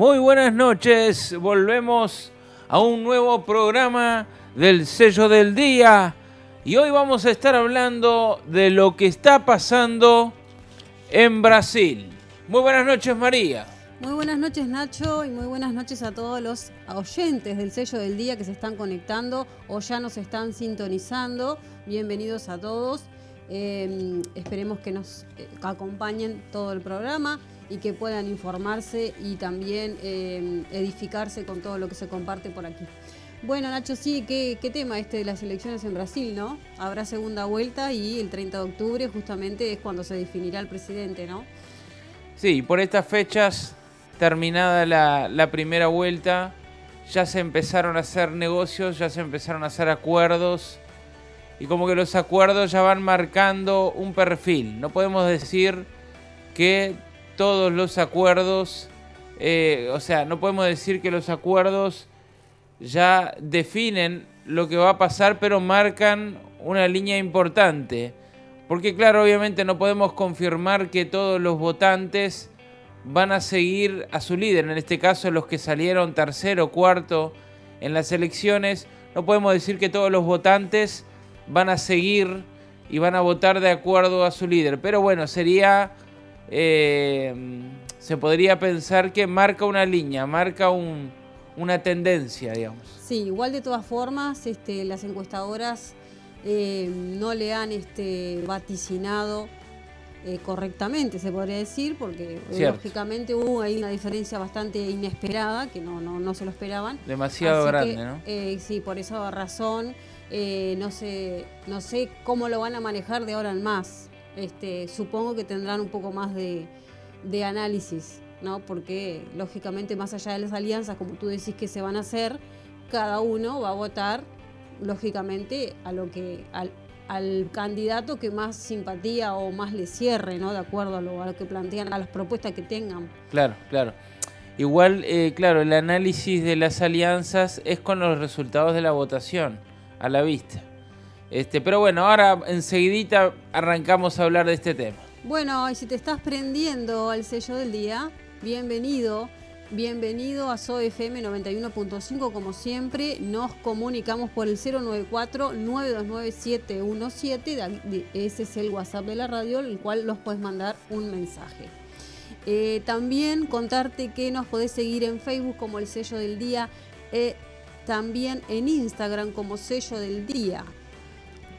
Muy buenas noches, volvemos a un nuevo programa del sello del día y hoy vamos a estar hablando de lo que está pasando en Brasil. Muy buenas noches María. Muy buenas noches Nacho y muy buenas noches a todos los oyentes del sello del día que se están conectando o ya nos están sintonizando. Bienvenidos a todos. Eh, esperemos que nos eh, acompañen todo el programa y que puedan informarse y también eh, edificarse con todo lo que se comparte por aquí. Bueno, Nacho, sí, ¿qué, tema este de las elecciones en Brasil, ¿no? Habrá segunda vuelta y el 30 de octubre justamente es cuando se definirá el presidente, ¿no? Sí, por estas fechas, terminada la primera vuelta, ya se empezaron a hacer negocios, ya se empezaron a hacer acuerdos y como que los acuerdos ya van marcando un perfil. No podemos decir que todos los acuerdos, eh, o sea, no podemos decir que los acuerdos ya definen lo que va a pasar, pero marcan una línea importante. Porque claro, obviamente no podemos confirmar que todos los votantes van a seguir a su líder, en este caso los que salieron tercero, o cuarto en las elecciones, no podemos decir que todos los votantes van a seguir y van a votar de acuerdo a su líder. Pero bueno, sería eh, se podría pensar que marca una línea, marca una tendencia, digamos. Sí, igual de todas formas, este, las encuestadoras eh, no le han este, vaticinado eh, correctamente, se podría decir, porque lógicamente hubo ahí una diferencia bastante inesperada, que no, no, se lo esperaban. Demasiado grande, ¿no? sí, por esa razón, no, sé, no sé cómo lo van a manejar de ahora en más. Este, supongo que tendrán un poco más de, análisis, ¿no? Porque lógicamente más allá de las alianzas, como tú decís que se van a hacer, cada uno va a votar lógicamente a lo que al, candidato que más simpatía o más le cierre, ¿no? De acuerdo a lo, que plantean, a las propuestas que tengan. Claro, claro. Igual, eh, claro, el análisis de las alianzas es con los resultados de la votación a la vista. Este, pero bueno, ahora enseguidita arrancamos a hablar de este tema. Bueno, y si te estás prendiendo al sello del día, bienvenido. Bienvenido a SOFM 91.5, como siempre, nos comunicamos por el 094-929-717, ese es el WhatsApp de la radio, el cual nos puedes mandar un mensaje. Eh, también contarte que nos podés seguir en Facebook como el sello del día, eh, también en Instagram como sello del día.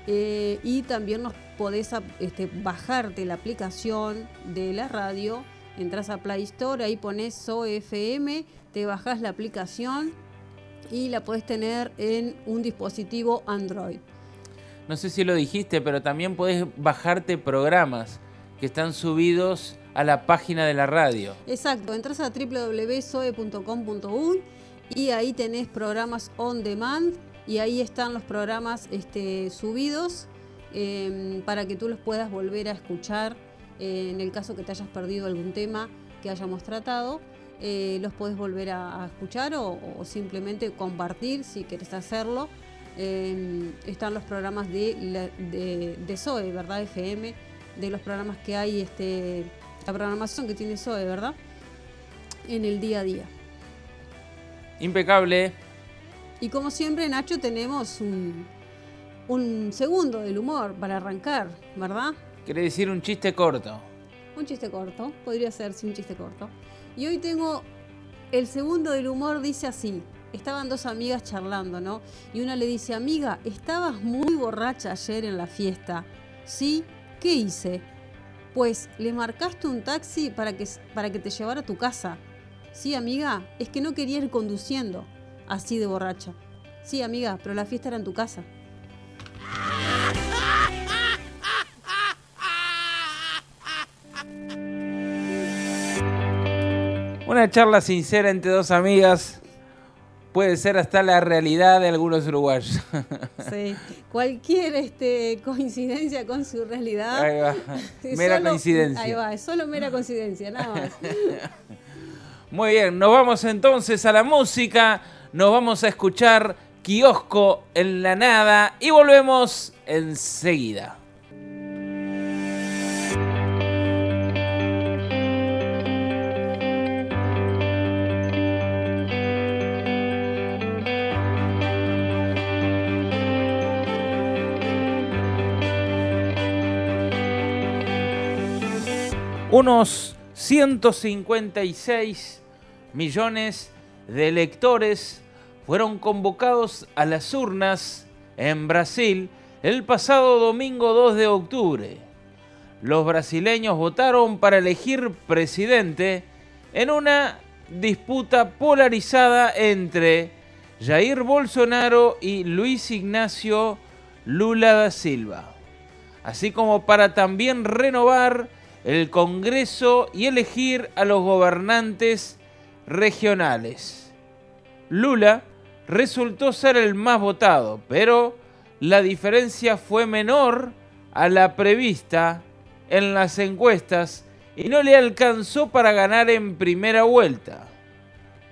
Eh, y también nos podés este, bajarte la aplicación de la radio. Entras a Play Store, ahí pones SOFM, te bajas la aplicación y la podés tener en un dispositivo Android. No sé si lo dijiste, pero también podés bajarte programas que están subidos a la página de la radio. Exacto, entras a www.soe.com.uy y ahí tenés programas on demand y ahí están los programas este, subidos em, para que tú los puedas volver a escuchar eh, en el caso que te hayas perdido algún tema que hayamos tratado. Eh, los puedes volver a, escuchar o, simplemente compartir si quieres hacerlo. Em, están los programas de, de, de, SOE, ¿verdad? FM, de los programas que hay, este, la programación que tiene SOE, ¿verdad? En el día a día. Impecable. Y como siempre, Nacho, tenemos un, segundo del humor para arrancar, ¿verdad? Quiere decir un chiste corto. Un chiste corto, podría ser, sí, un chiste corto. Y hoy tengo el segundo del humor, dice así. Estaban dos amigas charlando, ¿no? Y una le dice, amiga, estabas muy borracha ayer en la fiesta. ¿Sí? ¿Qué hice? Pues le marcaste un taxi para que, para que te llevara a tu casa. Sí, amiga, es que no quería ir conduciendo así de borracha. Sí, amiga, pero la fiesta era en tu casa. Una charla sincera entre dos amigas puede ser hasta la realidad de algunos uruguayos. Sí, cualquier este, coincidencia con su realidad. Ahí va. Mera coincidencia. Ahí va, es solo mera coincidencia, nada más. Muy bien, nos vamos entonces a la música nos vamos a escuchar Kiosco en la nada y volvemos enseguida. Unos 156 millones de lectores fueron convocados a las urnas en Brasil el pasado domingo 2 de octubre. Los brasileños votaron para elegir presidente en una disputa polarizada entre Jair Bolsonaro y Luis Ignacio Lula da Silva, así como para también renovar el Congreso y elegir a los gobernantes regionales. Lula resultó ser el más votado, pero la diferencia fue menor a la prevista en las encuestas y no le alcanzó para ganar en primera vuelta.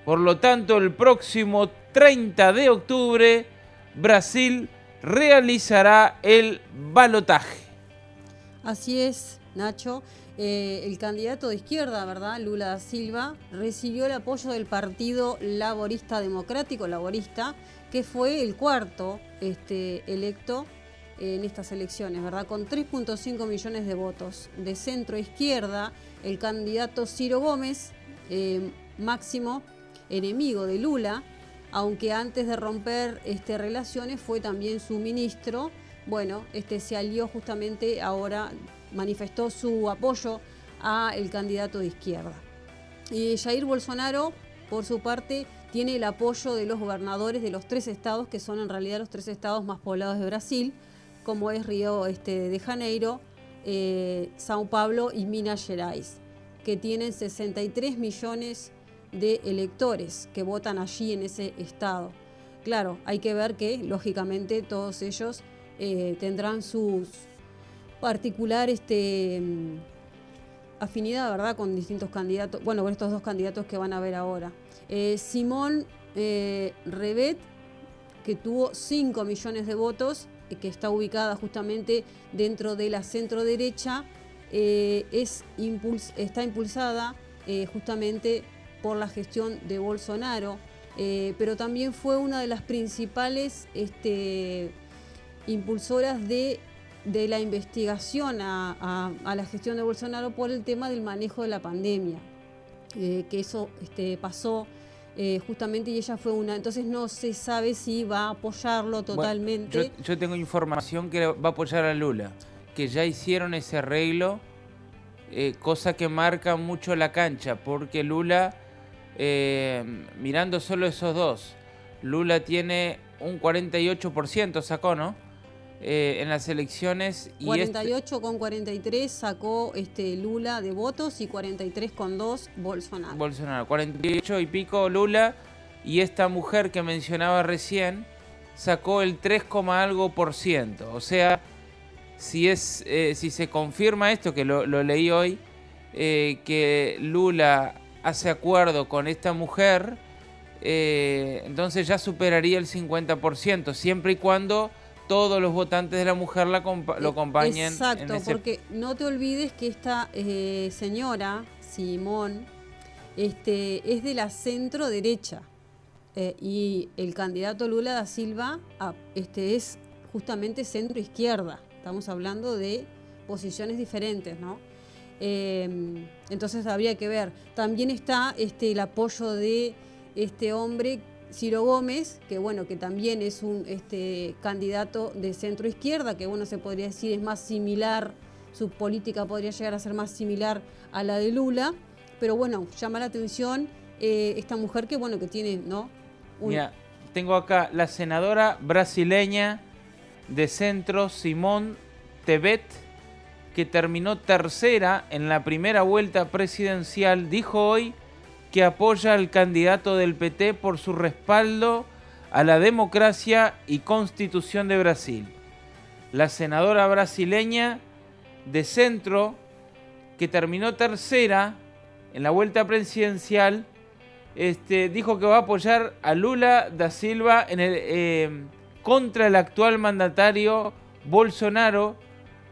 Por lo tanto, el próximo 30 de octubre, Brasil realizará el balotaje. Así es, Nacho. Eh, el candidato de izquierda, ¿verdad? Lula da Silva, recibió el apoyo del Partido Laborista Democrático, Laborista, que fue el cuarto este, electo en estas elecciones, ¿verdad? Con 3.5 millones de votos. De centro izquierda, el candidato Ciro Gómez, eh, máximo enemigo de Lula, aunque antes de romper este, relaciones fue también su ministro. Bueno, este, se alió justamente ahora, manifestó su apoyo a el candidato de izquierda. Y Jair Bolsonaro, por su parte, tiene el apoyo de los gobernadores de los tres estados, que son en realidad los tres estados más poblados de Brasil, como es Río este, de Janeiro, eh, Sao Paulo y Minas Gerais, que tienen 63 millones de electores que votan allí en ese estado. Claro, hay que ver que, lógicamente, todos ellos eh, tendrán su particular este, mm, afinidad, ¿verdad?, con distintos candidatos, bueno, con estos dos candidatos que van a ver ahora. Eh, Simón eh, Rebet, que tuvo 5 millones de votos, que está ubicada justamente dentro de la centro derecha, es está impulsada justamente por la gestión de Bolsonaro, eh, pero también fue una de las principales este, impulsoras de, la investigación a, la gestión de Bolsonaro por el tema del manejo de la pandemia, eh, que eso este, pasó eh, justamente y ella fue una, entonces no se sabe si va a apoyarlo totalmente. yo, tengo información que va a apoyar a Lula, que ya hicieron ese arreglo, cosa que marca mucho la cancha, porque Lula eh, mirando solo esos dos, Lula tiene un 48%, sacó, ¿no? Eh, en las elecciones. Y 48 este con 43 sacó este Lula de votos y 43 con 2 Bolsonaro. Bolsonaro, 48 y pico Lula y esta mujer que mencionaba recién sacó el 3, algo por ciento. O sea, si, es, eh, si se confirma esto, que lo, leí hoy, que Lula hace acuerdo con esta mujer, eh, entonces ya superaría el 50%, siempre y cuando todos los votantes de la mujer la lo eh, acompañen. Exacto, porque no te olvides que esta eh, señora, Simón, este, es de la centro derecha y el candidato Lula da Silva ah, este, es justamente centro izquierda. Estamos hablando de posiciones diferentes, ¿no? Em, entonces habría que ver. También está este, el apoyo de este hombre, Ciro Gómez, que bueno, que también es un este, candidato de centro izquierda, que bueno, se podría decir es más similar, su política podría llegar a ser más similar a la de Lula, pero bueno, llama la atención eh, esta mujer que bueno, que tiene, ¿no? Mira, tengo acá la senadora brasileña de centro, Simón Tebet que terminó tercera en la primera vuelta presidencial, dijo hoy que apoya al candidato del PT por su respaldo a la democracia y constitución de Brasil. La senadora brasileña de centro, que terminó tercera en la vuelta presidencial, este, dijo que va a apoyar a Lula da Silva en el, eh, contra el actual mandatario Bolsonaro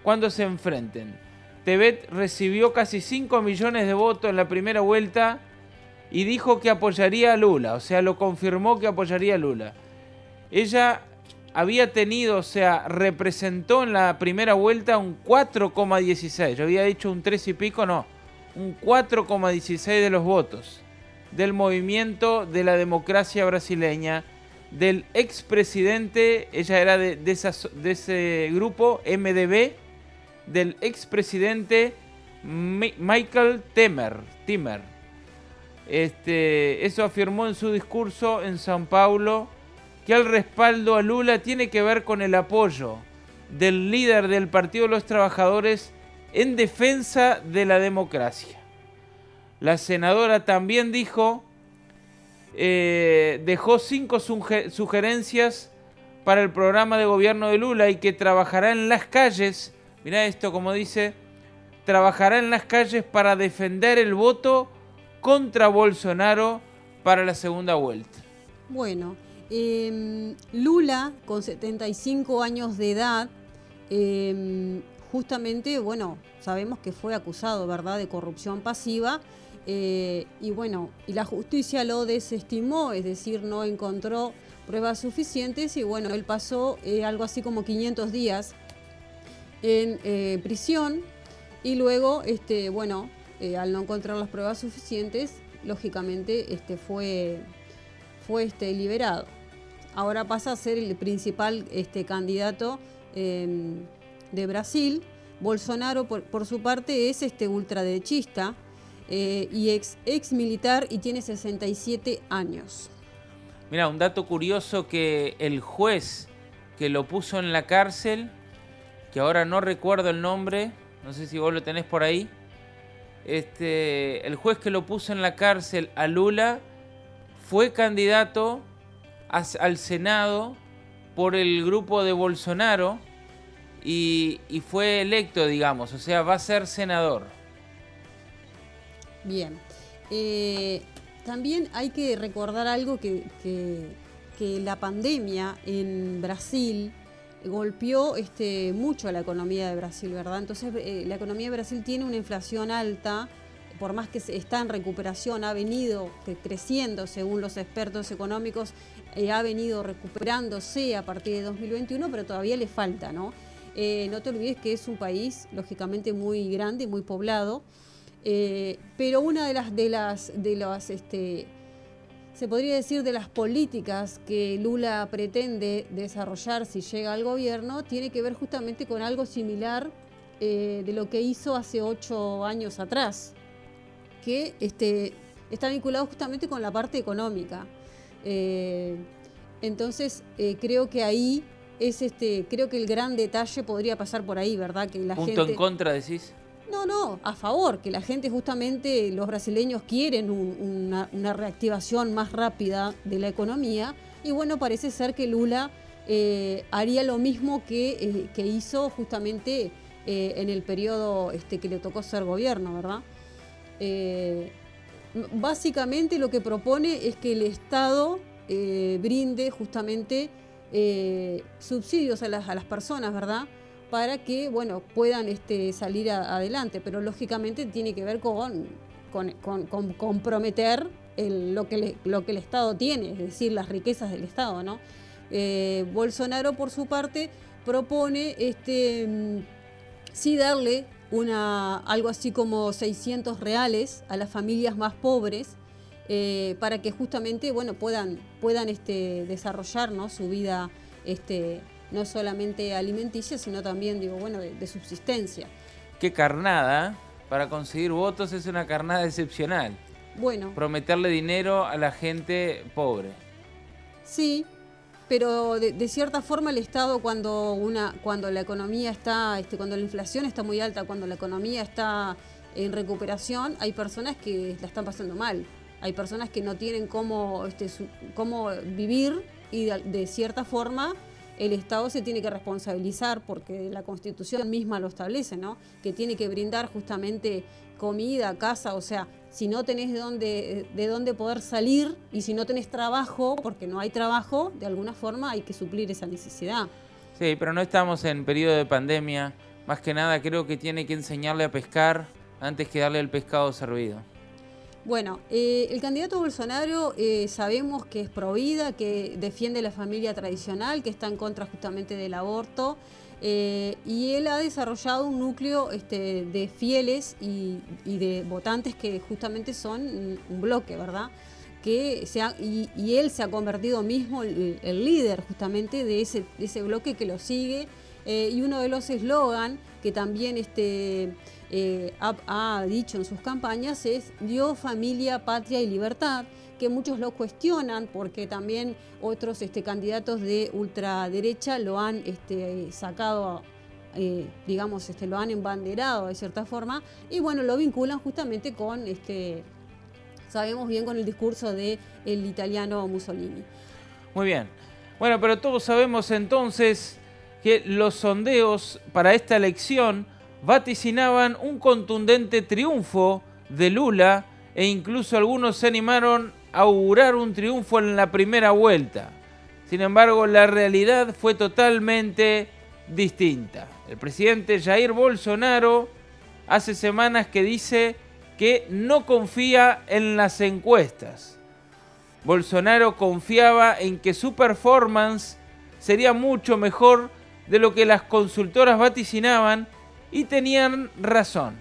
cuando se enfrenten. Tebet recibió casi 5 millones de votos en la primera vuelta y dijo que apoyaría a Lula, o sea, lo confirmó que apoyaría a Lula. Ella había tenido, o sea, representó en la primera vuelta un 4,16. Yo había dicho un 3 y pico, no, un 4,16 de los votos del movimiento de la democracia brasileña, del expresidente, ella era de, ese grupo, MDB, del expresidente Michael Temer. Timmer. Este, eso afirmó en su discurso en San Paulo que el respaldo a Lula tiene que ver con el apoyo del líder del Partido de los Trabajadores en defensa de la democracia. La senadora también dijo, eh, dejó cinco sugerencias para el programa de gobierno de Lula y que trabajará en las calles, mira esto como dice, trabajará en las calles para defender el voto contra Bolsonaro para la segunda vuelta. Bueno, em, Lula, con 75 años de edad, em, justamente, bueno, sabemos que fue acusado, ¿verdad?, de corrupción pasiva. Eh, y bueno, y la justicia lo desestimó, es decir, no encontró pruebas suficientes y bueno, él pasó eh, algo así como 500 días en eh, prisión y luego, este, bueno, al no encontrar las pruebas suficientes, lógicamente este, fue, fue este, liberado. Ahora pasa a ser el principal este, candidato em, de Brasil. Bolsonaro, por, su parte, es este ultraderechista eh, y ex, ex militar y tiene 67 años. Mira, un dato curioso que el juez que lo puso en la cárcel, que ahora no recuerdo el nombre, no sé si vos lo tenés por ahí, este, el juez que lo puso en la cárcel a Lula fue candidato al Senado por el grupo de Bolsonaro y, fue electo, digamos, o sea, va a ser senador. Bien. Eh, también hay que recordar algo que, que, la pandemia en Brasil golpeó este, mucho a la economía de Brasil, ¿verdad? Entonces, eh, la economía de Brasil tiene una inflación alta, por más que está en recuperación, ha venido creciendo, según los expertos económicos, ha venido recuperándose a partir de 2021, pero todavía le falta, ¿no? Eh, no te olvides que es un país, lógicamente, muy grande, muy poblado, eh, pero una de las, de las, de las, este, se podría decir, de las políticas que Lula pretende desarrollar si llega al gobierno, tiene que ver justamente con algo similar eh, de lo que hizo hace ocho años atrás, que este, está vinculado justamente con la parte económica. entonces, creo que ahí es este, creo que el gran detalle podría pasar por ahí, ¿verdad? Que la Punto en contra, decís. No, no, a favor, que la gente justamente, los brasileños quieren una, reactivación más rápida de la economía y bueno, parece ser que Lula eh, haría lo mismo que, eh, hizo justamente eh, en el periodo este, que le tocó ser gobierno, ¿verdad? básicamente lo que propone es que el Estado brinde justamente eh, subsidios a las, a las personas, ¿verdad? Para que, bueno, puedan este, salir adelante, pero lógicamente tiene que ver con, con, comprometer lo, que lo que el Estado tiene, es decir, las riquezas del Estado, ¿no? Eh, Bolsonaro, por su parte, propone este, mm, sí darle una, algo así como 600 reales a las familias más pobres eh, para que justamente bueno, puedan, puedan este, desarrollar su vida este, no solamente alimenticia, sino también digo, bueno, de, subsistencia. Qué carnada, para conseguir votos es una carnada excepcional. Bueno. Prometerle dinero a la gente pobre. Sí, pero de, cierta forma el Estado cuando una cuando la economía está este, cuando la inflación está muy alta cuando la economía está en recuperación hay personas que la están pasando mal hay personas que no tienen cómo, este, cómo vivir y de, cierta forma el Estado se tiene que responsabilizar porque la Constitución misma lo establece, ¿no? Que tiene que brindar justamente comida, casa, o sea, si no tenés de dónde, de dónde poder salir y si no tenés trabajo, porque no hay trabajo, de alguna forma hay que suplir esa necesidad. Sí, pero no estamos en periodo de pandemia. Más que nada creo que tiene que enseñarle a pescar antes que darle el pescado servido. Bueno, eh, el candidato Bolsonaro eh, sabemos que es provida, que defiende la familia tradicional, que está en contra justamente del aborto. Eh, y él ha desarrollado un núcleo este, de fieles y, de votantes que justamente son un bloque, ¿verdad? Que se y, él se ha convertido mismo el, el líder justamente de ese, ese, bloque que lo sigue. Y uno de los eslogan que también este, eh, ha, dicho en sus campañas es Dios, familia, patria y libertad que muchos lo cuestionan porque también otros este, candidatos de ultraderecha lo han este, sacado, eh, digamos, este, lo han embanderado de cierta forma y bueno, lo vinculan justamente con, este, sabemos bien, con el discurso del el italiano Mussolini. Muy bien. Bueno, pero todos sabemos entonces que los sondeos para esta elección vaticinaban un contundente triunfo de Lula e incluso algunos se animaron augurar un triunfo en la primera vuelta. Sin embargo, la realidad fue totalmente distinta. El presidente Jair Bolsonaro hace semanas que dice que no confía en las encuestas. Bolsonaro confiaba en que su performance sería mucho mejor de lo que las consultoras vaticinaban y tenían razón.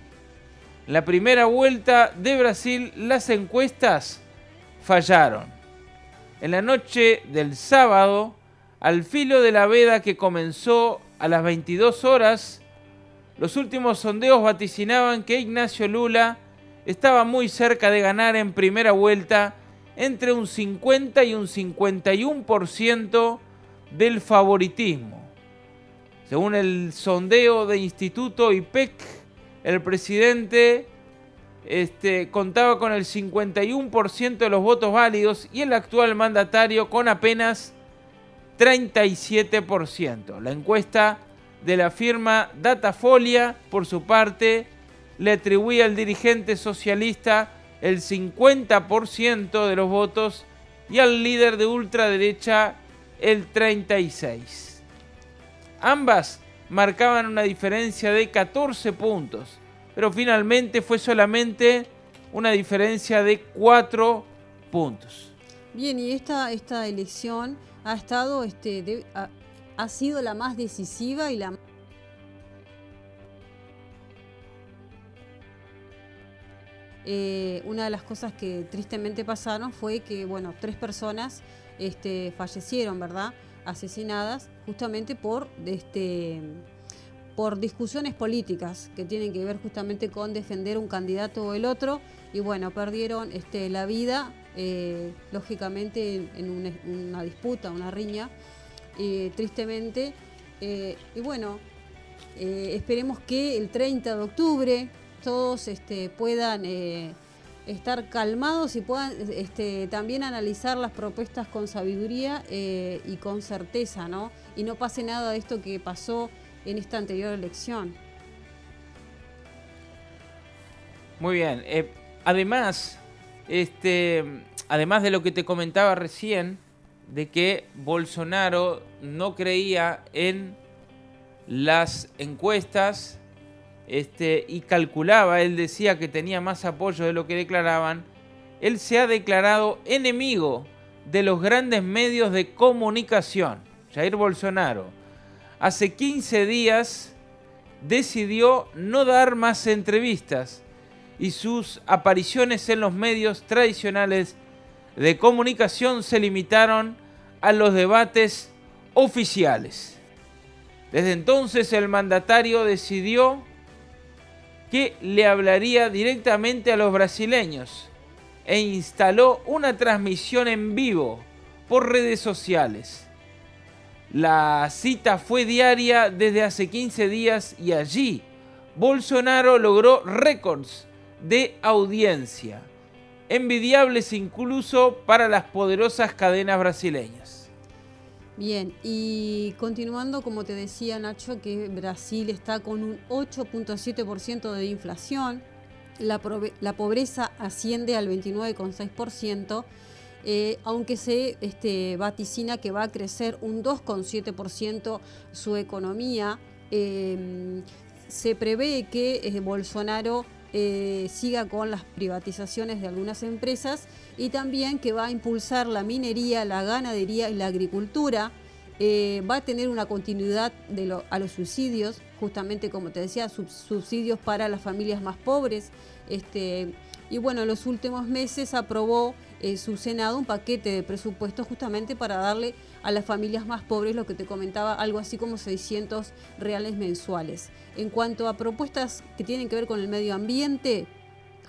La primera vuelta de Brasil las encuestas fallaron. En la noche del sábado, al filo de la veda que comenzó a las 22 horas, los últimos sondeos vaticinaban que Ignacio Lula estaba muy cerca de ganar en primera vuelta entre un 50 y un 51% del favoritismo. Según el sondeo de Instituto IPEC, el presidente este, contaba con el 51% de los votos válidos y el actual mandatario con apenas 37%. La encuesta de la firma Datafolia, por su parte, le atribuía al dirigente socialista el 50% de los votos y al líder de ultraderecha el 36%. Ambas marcaban una diferencia de 14 puntos pero finalmente fue solamente una diferencia de cuatro puntos. Bien, y esta, esta elección ha estado, este, ha, sido la más decisiva y la eh, una de las cosas que tristemente pasaron fue que, bueno, tres personas este, fallecieron, ¿verdad? Asesinadas justamente por este, por discusiones políticas que tienen que ver justamente con defender un candidato o el otro y bueno, perdieron este, la vida, eh, lógicamente en, una, disputa, una riña, tristemente. Eh, y bueno, eh, esperemos que el 30 de octubre todos este, puedan estar calmados y puedan este, también analizar las propuestas con sabiduría y con certeza, ¿no? Y no pase nada de esto que pasó en esta anterior elección. Muy bien. Eh, además, este, además de lo que te comentaba recién, de que Bolsonaro no creía en las encuestas este, y calculaba, él decía que tenía más apoyo de lo que declaraban, él se ha declarado enemigo de los grandes medios de comunicación. Jair Bolsonaro hace 15 días decidió no dar más entrevistas y sus apariciones en los medios tradicionales de comunicación se limitaron a los debates oficiales. Desde entonces el mandatario decidió que le hablaría directamente a los brasileños e instaló una transmisión en vivo por redes sociales la cita fue diaria desde hace 15 días y allí Bolsonaro logró récords de audiencia, envidiables incluso para las poderosas cadenas brasileñas. Bien, y continuando, como te decía Nacho, que Brasil está con un 8.7% de inflación, la, pobreza asciende al 29,6%, eh, aunque se este, vaticina que va a crecer un 2,7% su economía. Em, se prevé que eh, Bolsonaro eh, siga con las privatizaciones de algunas empresas y también que va a impulsar la minería, la ganadería y la agricultura. eh, va a tener una continuidad de a los subsidios, justamente como te decía, subsidios para las familias más pobres. Este, y bueno, en los últimos meses aprobó eh, su Senado un paquete de presupuestos justamente para darle a las familias más pobres lo que te comentaba, algo así como 600 reales mensuales. En cuanto a propuestas que tienen que ver con el medio ambiente,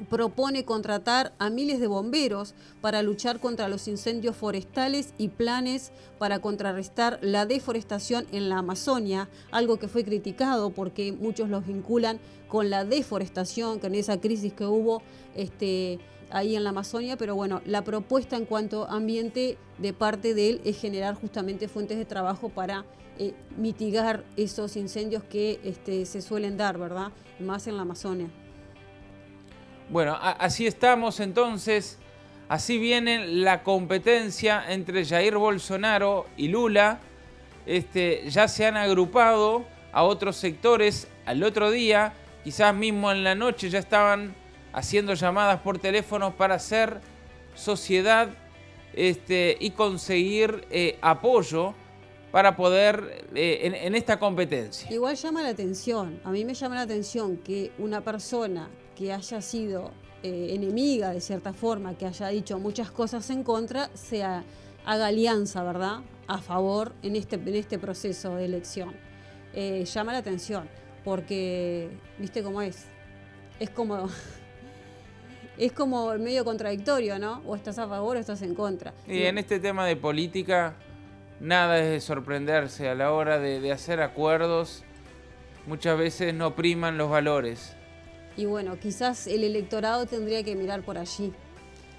propone contratar a miles de bomberos para luchar contra los incendios forestales y planes para contrarrestar la deforestación en la Amazonia, algo que fue criticado porque muchos los vinculan con la deforestación, con esa crisis que hubo este, ahí en la Amazonia, pero bueno, la propuesta en cuanto a ambiente de parte de él es generar justamente fuentes de trabajo para eh, mitigar esos incendios que este, se suelen dar, ¿verdad? Más en la Amazonia. Bueno, así estamos entonces. Así viene la competencia entre Jair Bolsonaro y Lula. Este, ya se han agrupado a otros sectores al otro día, quizás mismo en la noche ya estaban haciendo llamadas por teléfono para hacer sociedad este, y conseguir eh, apoyo para poder eh, en, esta competencia. Igual llama la atención, a mí me llama la atención que una persona que haya sido eh, enemiga de cierta forma, que haya dicho muchas cosas en contra, sea, haga alianza, ¿verdad?, a favor en este, en este proceso de elección. Llama la atención, porque, ¿viste cómo es? Es como... es como medio contradictorio, ¿no? O estás a favor o estás en contra. Y en este tema de política, nada es de sorprenderse a la hora de hacer acuerdos. Muchas veces no priman los valores. Y bueno, quizás el electorado tendría que mirar por allí,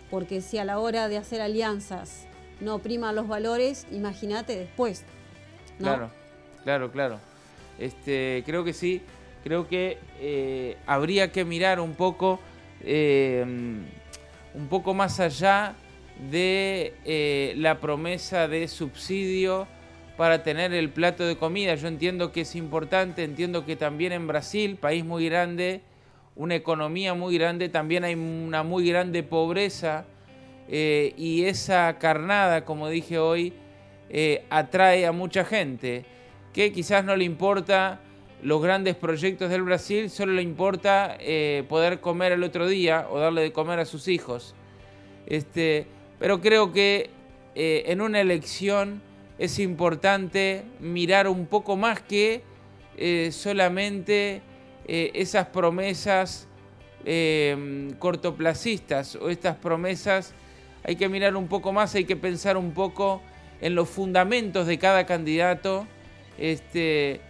porque si a la hora de hacer alianzas no priman los valores, imagínate después. Claro, claro, claro. Este, creo que sí, creo que eh, habría que mirar un poco, eh, un poco más allá de eh, la promesa de subsidio para tener el plato de comida. Yo entiendo que es importante, entiendo que también en Brasil, país muy grande, una economía muy grande, también hay una muy grande pobreza eh, y esa carnada, como dije hoy, eh, atrae a mucha gente que quizás no le importa los grandes proyectos del Brasil, solo le importa eh, poder comer el otro día o darle de comer a sus hijos. Este, pero creo que en una elección es importante mirar un poco más que solamente eh, esas promesas eh, cortoplacistas o estas promesas, hay que mirar un poco más, hay que pensar un poco en los fundamentos de cada candidato este,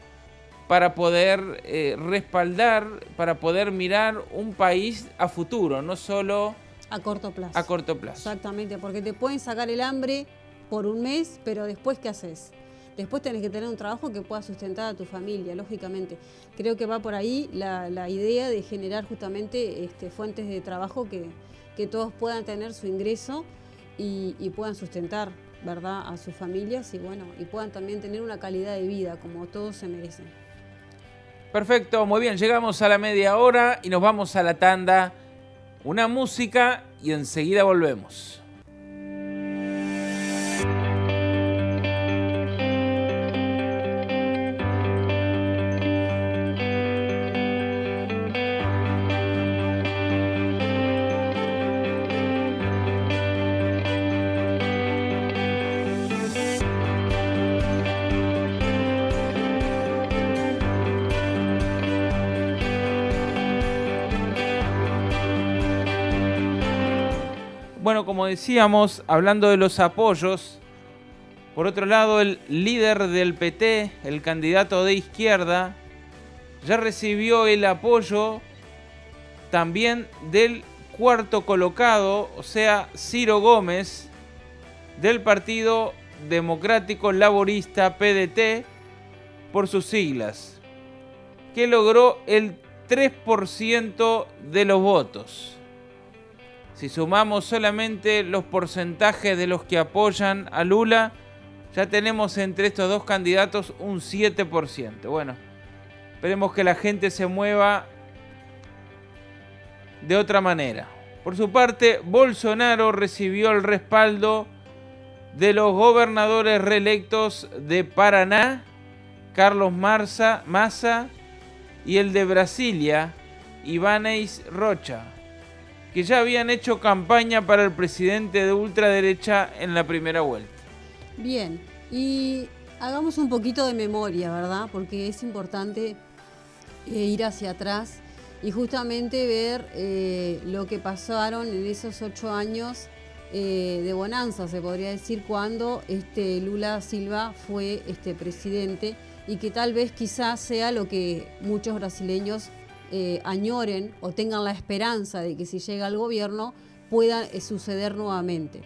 para poder eh, respaldar, para poder mirar un país a futuro, no solo a corto plazo. A corto plazo. Exactamente, porque te pueden sacar el hambre por un mes, pero después ¿qué haces? Después tenés que tener un trabajo que pueda sustentar a tu familia, lógicamente. Creo que va por ahí la, idea de generar justamente este, fuentes de trabajo que, todos puedan tener su ingreso y, puedan sustentar ¿verdad? a sus familias y bueno, y puedan también tener una calidad de vida como todos se merecen. Perfecto, muy bien, llegamos a la media hora y nos vamos a la tanda. Una música y enseguida volvemos. Bueno, como decíamos, hablando de los apoyos, por otro lado, el líder del PT, el candidato de izquierda, ya recibió el apoyo también del cuarto colocado, o sea, Ciro Gómez, del Partido Democrático Laborista PDT, por sus siglas, que logró el 3% de los votos. Si sumamos solamente los porcentajes de los que apoyan a Lula, ya tenemos entre estos dos candidatos un 7%. Bueno, esperemos que la gente se mueva de otra manera. Por su parte, Bolsonaro recibió el respaldo de los gobernadores reelectos de Paraná, Carlos Marza, Massa, y el de Brasilia, Ivaneis Rocha, que ya habían hecho campaña para el presidente de ultraderecha en la primera vuelta. Bien, y hagamos un poquito de memoria, ¿verdad? Porque es importante eh, ir hacia atrás y justamente ver eh, lo que pasaron en esos ocho años eh, de bonanza, se podría decir, cuando este, Lula Silva fue este, presidente y que tal vez quizás sea lo que muchos brasileños eh, añoren o tengan la esperanza de que si llega al gobierno pueda eh, suceder nuevamente.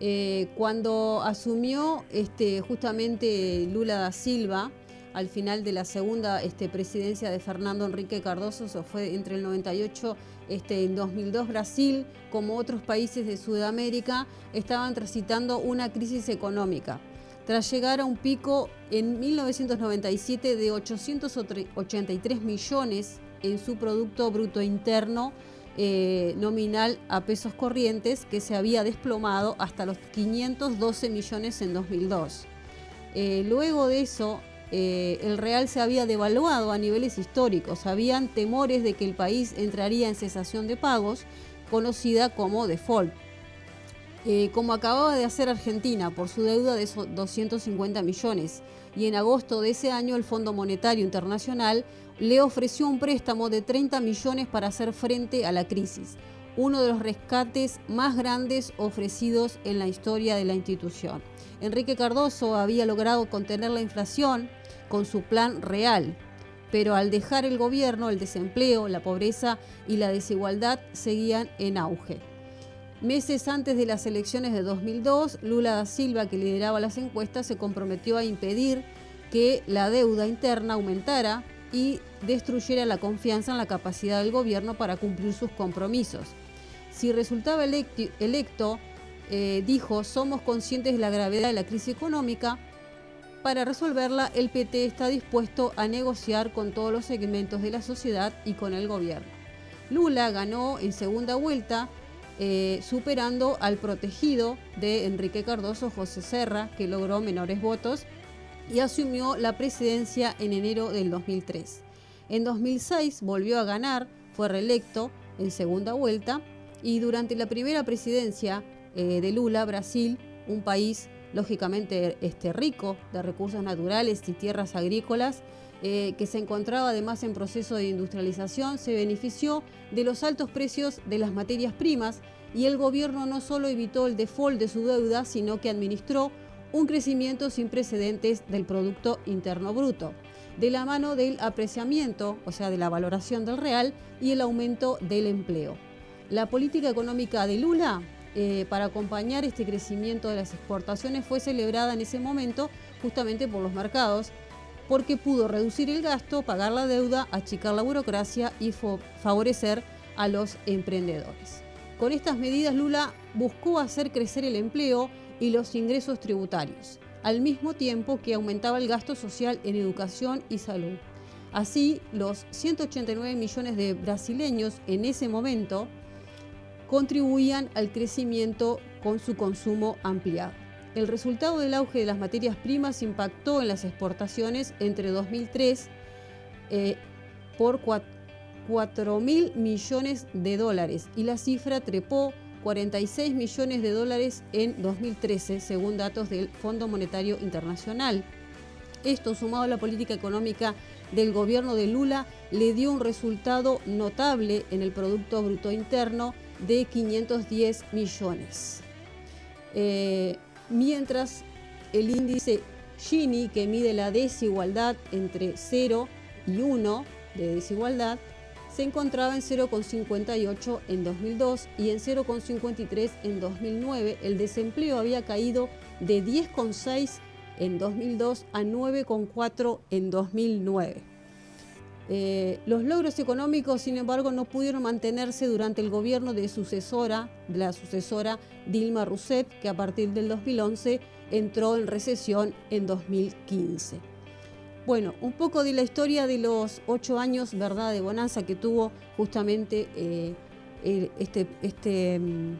Eh, cuando asumió este, justamente Lula da Silva, al final de la segunda este, presidencia de Fernando Enrique Cardoso, eso fue entre el 98 este, y 2002, Brasil, como otros países de Sudamérica, estaban transitando una crisis económica tras llegar a un pico en 1997 de 883 millones en su Producto Bruto Interno eh, nominal a pesos corrientes, que se había desplomado hasta los 512 millones en 2002. Eh, luego de eso, eh, el real se había devaluado a niveles históricos. Habían temores de que el país entraría en cesación de pagos, conocida como default. Eh, como acababa de hacer Argentina por su deuda de 250 millones. Y en agosto de ese año el Fondo Monetario Internacional le ofreció un préstamo de 30 millones para hacer frente a la crisis, uno de los rescates más grandes ofrecidos en la historia de la institución. Enrique Cardoso había logrado contener la inflación con su plan real, pero al dejar el gobierno el desempleo, la pobreza y la desigualdad seguían en auge. Meses antes de las elecciones de 2002, Lula da Silva, que lideraba las encuestas, se comprometió a impedir que la deuda interna aumentara y destruyera la confianza en la capacidad del gobierno para cumplir sus compromisos. Si resultaba electo, eh, dijo, somos conscientes de la gravedad de la crisis económica. Para resolverla, el PT está dispuesto a negociar con todos los segmentos de la sociedad y con el gobierno. Lula ganó en segunda vuelta eh, superando al protegido de Enrique Cardoso, José Serra, que logró menores votos y asumió la presidencia en enero del 2003. En 2006 volvió a ganar, fue reelecto en segunda vuelta y durante la primera presidencia eh, de Lula, Brasil, un país lógicamente este, rico de recursos naturales y tierras agrícolas, eh, que se encontraba además en proceso de industrialización, se benefició de los altos precios de las materias primas y el gobierno no solo evitó el default de su deuda, sino que administró un crecimiento sin precedentes del Producto Interno Bruto, de la mano del apreciamiento, o sea, de la valoración del real y el aumento del empleo. La política económica de Lula eh, para acompañar este crecimiento de las exportaciones fue celebrada en ese momento justamente por los mercados porque pudo reducir el gasto, pagar la deuda, achicar la burocracia y favorecer a los emprendedores. Con estas medidas Lula buscó hacer crecer el empleo y los ingresos tributarios, al mismo tiempo que aumentaba el gasto social en educación y salud. Así, los 189 millones de brasileños en ese momento contribuían al crecimiento con su consumo ampliado. El resultado del auge de las materias primas impactó en las exportaciones entre 2003 eh, por 4 mil millones de dólares y la cifra trepó 46 millones de dólares en 2013, según datos del Fondo Monetario Internacional. Esto, sumado a la política económica del gobierno de Lula, le dio un resultado notable en el Producto Bruto Interno de 510 millones. Eh, mientras el índice Gini, que mide la desigualdad entre 0 y 1 de desigualdad, se encontraba en 0,58 en 2002 y en 0,53 en 2009. El desempleo había caído de 10,6 en 2002 a 9,4 en 2009. Eh, los logros económicos, sin embargo, no pudieron mantenerse durante el gobierno de sucesora, la sucesora Dilma Rousseff, que a partir del 2011 entró en recesión en 2015. Bueno, un poco de la historia de los ocho años, ¿verdad?, de bonanza que tuvo justamente eh, este, este mm,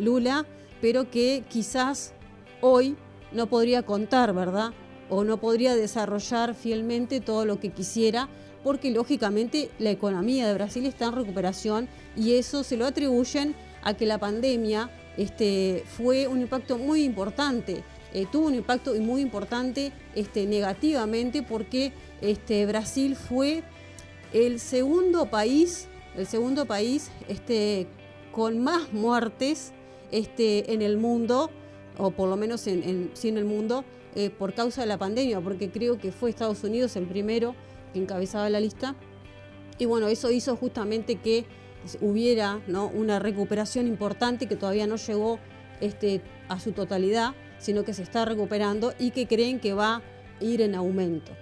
Lula, pero que quizás hoy no podría contar, ¿verdad? O no podría desarrollar fielmente todo lo que quisiera, porque lógicamente la economía de Brasil está en recuperación y eso se lo atribuyen a que la pandemia este, fue un impacto muy importante. Eh, tuvo un impacto muy importante este, negativamente porque este, Brasil fue el segundo país, el segundo país con más muertes en el mundo, o por lo menos en, sí en el mundo, eh, por causa de la pandemia, porque creo que fue Estados Unidos el primero que encabezaba la lista. Y bueno, eso hizo justamente que hubiera ¿no? una recuperación importante que todavía no llegó este, a su totalidad, sino que se está recuperando y que creen que va a ir en aumento.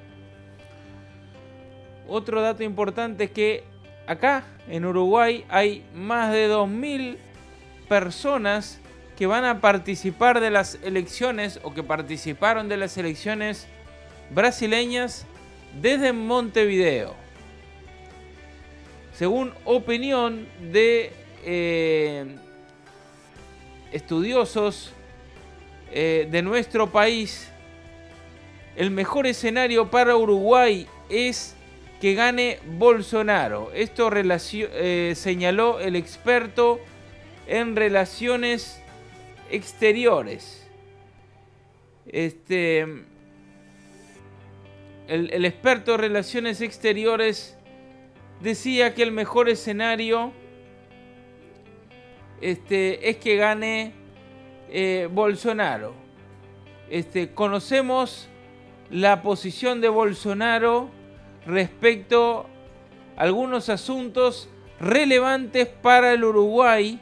Otro dato importante es que acá en Uruguay hay más de 2.000 personas que van a participar de las elecciones o que participaron de las elecciones brasileñas desde Montevideo. Según opinión de eh, estudiosos eh, de nuestro país, el mejor escenario para Uruguay es que gane Bolsonaro. Esto eh, señaló el experto en relaciones exteriores. Este, el, experto en relaciones exteriores decía que el mejor escenario este, es que gane eh, Bolsonaro. Este, conocemos la posición de Bolsonaro respecto a algunos asuntos relevantes para el Uruguay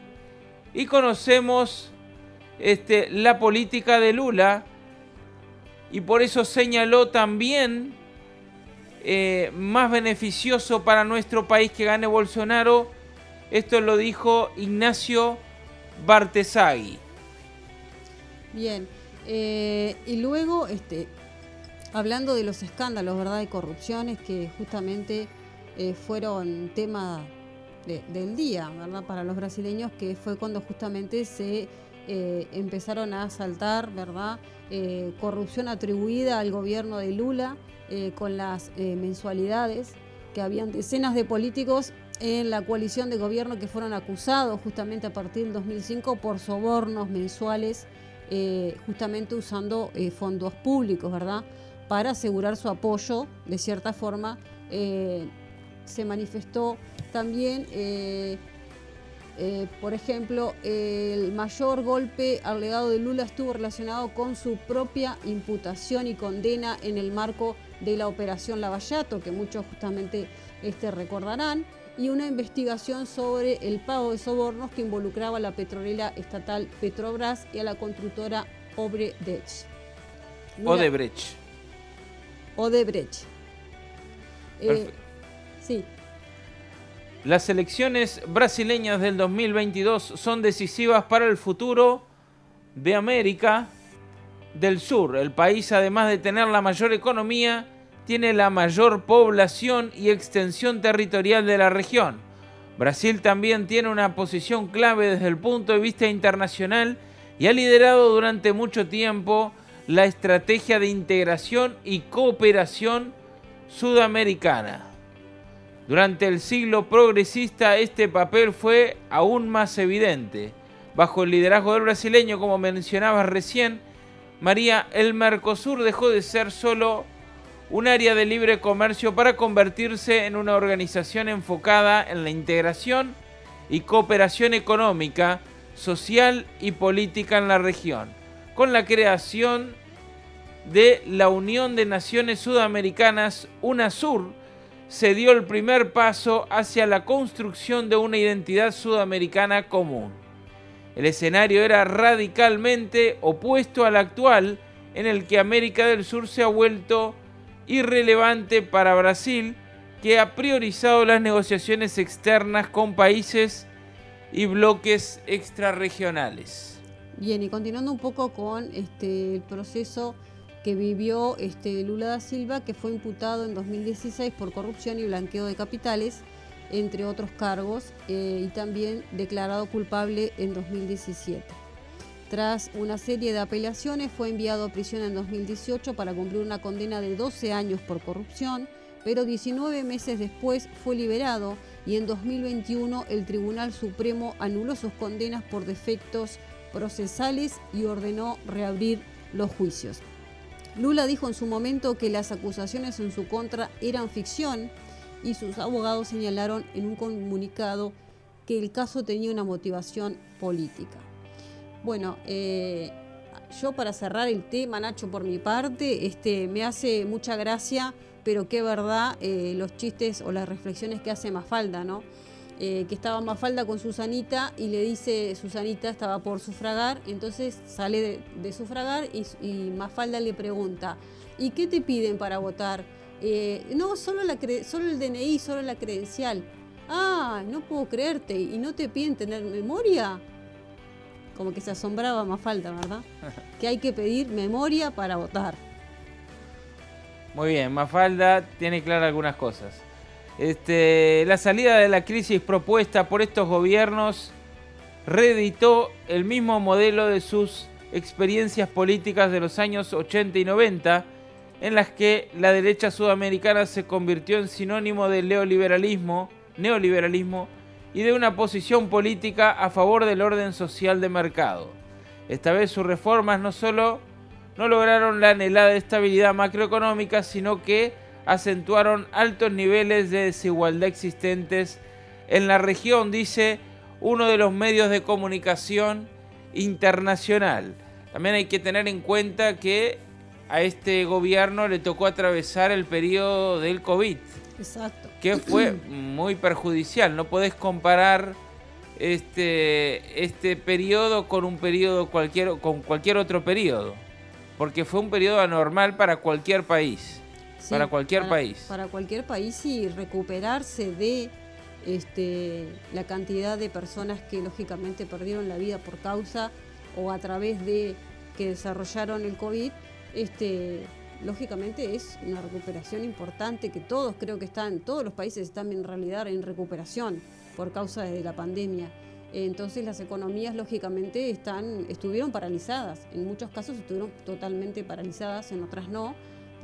y conocemos este, la política de Lula y por eso señaló también eh, más beneficioso para nuestro país que gane Bolsonaro. Esto lo dijo Ignacio Bartesagui. Bien, eh, y luego, este, hablando de los escándalos, ¿verdad?, de corrupciones que justamente eh, fueron tema del día, ¿verdad?, para los brasileños, que fue cuando justamente se empezaron a saltar, ¿verdad?, eh, corrupción atribuida al gobierno de Lula con las mensualidades, que habían decenas de políticos en la coalición de gobierno que fueron acusados justamente a partir del 2005 por sobornos mensuales, justamente usando fondos públicos, ¿verdad? para asegurar su apoyo, de cierta forma, eh, se manifestó también, eh, por ejemplo, el mayor golpe al legado de Lula estuvo relacionado con su propia imputación y condena en el marco de la operación Lavallato, que muchos justamente este, recordarán, y una investigación sobre el pago de sobornos que involucraba a la petrolera estatal Petrobras y a la constructora Odebrecht. Odebrecht. Odebrecht. Eh, sí. Las elecciones brasileñas del 2022 son decisivas para el futuro de América del Sur. El país, además de tener la mayor economía, tiene la mayor población y extensión territorial de la región. Brasil también tiene una posición clave desde el punto de vista internacional y ha liderado durante mucho tiempo la estrategia de integración y cooperación sudamericana. Durante el siglo progresista este papel fue aún más evidente. Bajo el liderazgo del brasileño, como mencionabas recién, María, el Mercosur dejó de ser solo un área de libre comercio para convertirse en una organización enfocada en la integración y cooperación económica, social y política en la región con la creación de la Unión de Naciones Sudamericanas, UNASUR, se dio el primer paso hacia la construcción de una identidad sudamericana común. El escenario era radicalmente opuesto al actual, en el que América del Sur se ha vuelto irrelevante para Brasil, que ha priorizado las negociaciones externas con países y bloques extrarregionales. Bien, y continuando un poco con este, el proceso que vivió este, Lula da Silva, que fue imputado en 2016 por corrupción y blanqueo de capitales, entre otros cargos, eh, y también declarado culpable en 2017. tras una serie de apelaciones fue enviado a prisión en 2018 para cumplir una condena de 12 años por corrupción, pero 19 meses después fue liberado y en 2021 el Tribunal Supremo anuló sus condenas por defectos procesales y ordenó reabrir los juicios. Lula dijo en su momento que las acusaciones en su contra eran ficción y sus abogados señalaron en un comunicado que el caso tenía una motivación política. Bueno, eh, yo para cerrar el tema, Nacho, por mi parte, este, me hace mucha gracia, pero qué verdad eh, los chistes o las reflexiones que hace Mafalda, ¿no? Eh, que estaba Mafalda con Susanita y le dice, Susanita estaba por sufragar, entonces sale de, sufragar y, Mafalda le pregunta, ¿y qué te piden para votar? Eh, no, solo, la solo el DNI, solo la credencial. Ah, no puedo creerte, ¿y no te piden tener memoria? Como que se asombraba Mafalda, ¿verdad? que hay que pedir memoria para votar. Muy bien, Mafalda tiene claras algunas cosas. Este, la salida de la crisis propuesta por estos gobiernos reeditó el mismo modelo de sus experiencias políticas de los años 80 y 90, en las que la derecha sudamericana se convirtió en sinónimo del neoliberalismo, neoliberalismo y de una posición política a favor del orden social de mercado. Esta vez sus reformas no solo no lograron la anhelada estabilidad macroeconómica, sino que acentuaron altos niveles de desigualdad existentes en la región, dice uno de los medios de comunicación internacional. También hay que tener en cuenta que a este gobierno le tocó atravesar el periodo del COVID. Exacto. Que fue muy perjudicial. No podés comparar este, este periodo con un periodo cualquier, con cualquier otro periodo. Porque fue un periodo anormal para cualquier país para cualquier país. Para cualquier país y recuperarse de este, la cantidad de personas que lógicamente perdieron la vida por causa o a través de que desarrollaron el COVID, este, lógicamente es una recuperación importante que todos creo que están, todos los países están en realidad en recuperación por causa de la pandemia. Entonces las economías lógicamente están, estuvieron paralizadas, en muchos casos estuvieron totalmente paralizadas, en otras no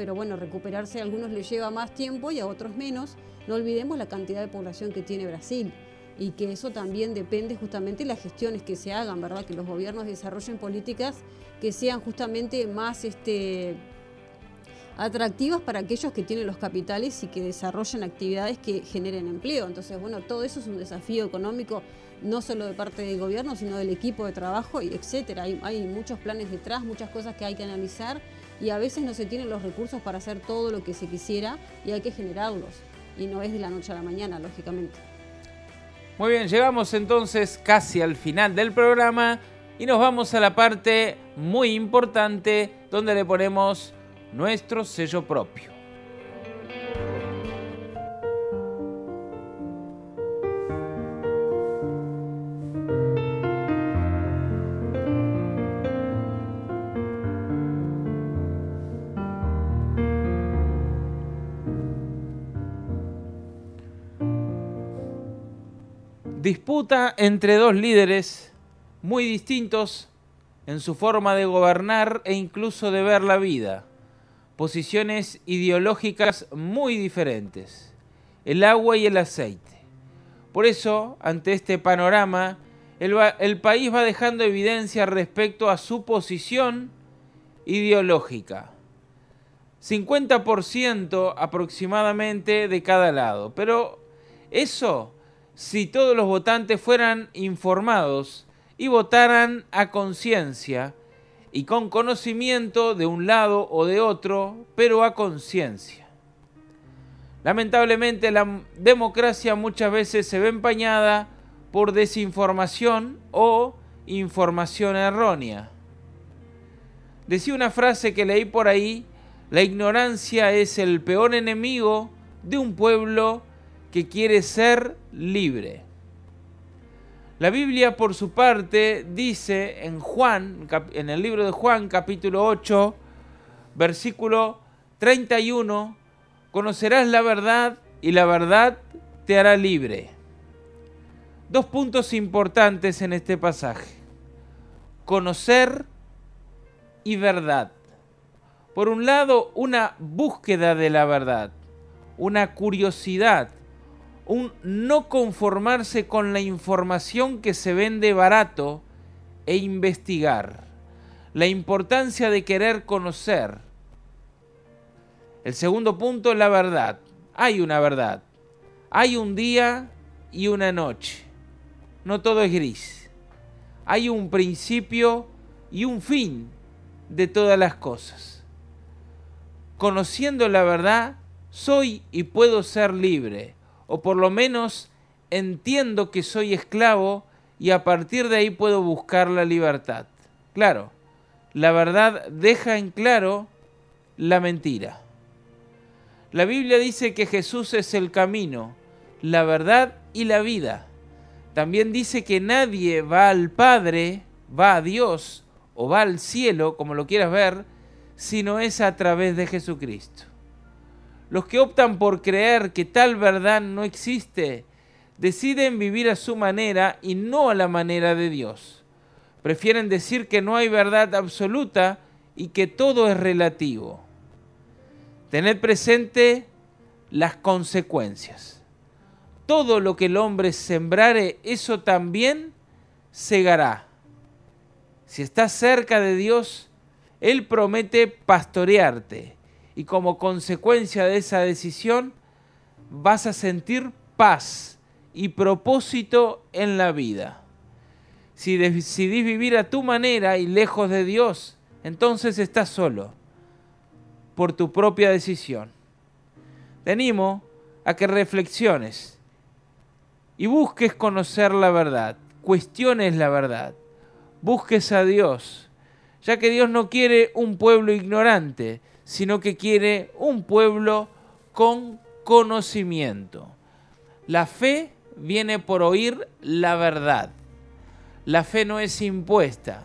pero bueno, recuperarse a algunos les lleva más tiempo y a otros menos. No olvidemos la cantidad de población que tiene Brasil y que eso también depende justamente de las gestiones que se hagan, ¿verdad? Que los gobiernos desarrollen políticas que sean justamente más este, atractivas para aquellos que tienen los capitales y que desarrollen actividades que generen empleo. Entonces, bueno, todo eso es un desafío económico no solo de parte del gobierno, sino del equipo de trabajo y etcétera. Hay, hay muchos planes detrás, muchas cosas que hay que analizar y a veces no se tienen los recursos para hacer todo lo que se quisiera y hay que generarlos. Y no es de la noche a la mañana, lógicamente. Muy bien, llegamos entonces casi al final del programa y nos vamos a la parte muy importante donde le ponemos nuestro sello propio. Disputa entre dos líderes muy distintos en su forma de gobernar e incluso de ver la vida, posiciones ideológicas muy diferentes, el agua y el aceite. Por eso, ante este panorama, el, país va dejando evidencia respecto a su posición ideológica. 50% aproximadamente de cada lado. Pero eso si todos los votantes fueran informados y votaran a conciencia y con conocimiento de un lado o de otro, pero a conciencia. Lamentablemente la democracia muchas veces se ve empañada por desinformación o información errónea. Decía una frase que leí por ahí, la ignorancia es el peor enemigo de un pueblo que quiere ser libre. La Biblia, por su parte, dice en Juan, en el libro de Juan, capítulo 8, versículo 31, conocerás la verdad y la verdad te hará libre. Dos puntos importantes en este pasaje. conocer y verdad. Por un lado, una búsqueda de la verdad, una curiosidad, un no conformarse con la información que se vende barato e investigar, la importancia de querer conocer. El segundo punto es la verdad. Hay una verdad. Hay un día y una noche. No todo es gris. Hay un principio y un fin de todas las cosas. Conociendo la verdad, soy y puedo ser libre, o por lo menos entiendo que soy esclavo y a partir de ahí puedo buscar la libertad. Claro, la verdad deja en claro la mentira. La Biblia dice que Jesús es el camino, la verdad y la vida. También dice que nadie va al Padre, va a Dios o va al cielo, como lo quieras ver, si no es a través de Jesucristo. Los que optan por creer que tal verdad no existe, deciden vivir a su manera y no a la manera de Dios. Prefieren decir que no hay verdad absoluta y que todo es relativo. Tened presente las consecuencias. Todo lo que el hombre sembrare, eso también segará. Si estás cerca de Dios, Él promete pastorearte y como consecuencia de esa decisión vas a sentir paz y propósito en la vida. Si decidís vivir a tu manera y lejos de Dios, entonces estás solo por tu propia decisión. Te animo a que reflexiones y busques conocer la verdad, cuestiones la verdad busques a Dios, ya que Dios no quiere un pueblo ignorante, sino que quiere un pueblo con conocimiento. La fe viene por oír la verdad. La fe no es impuesta.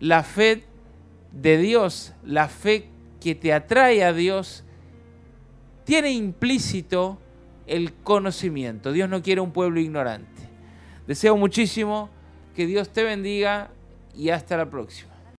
La fe de Dios, la fe que te atrae a Dios, tiene implícito el conocimiento. Dios no quiere un pueblo ignorante. Deseo muchísimo que Dios te bendiga y hasta la próxima.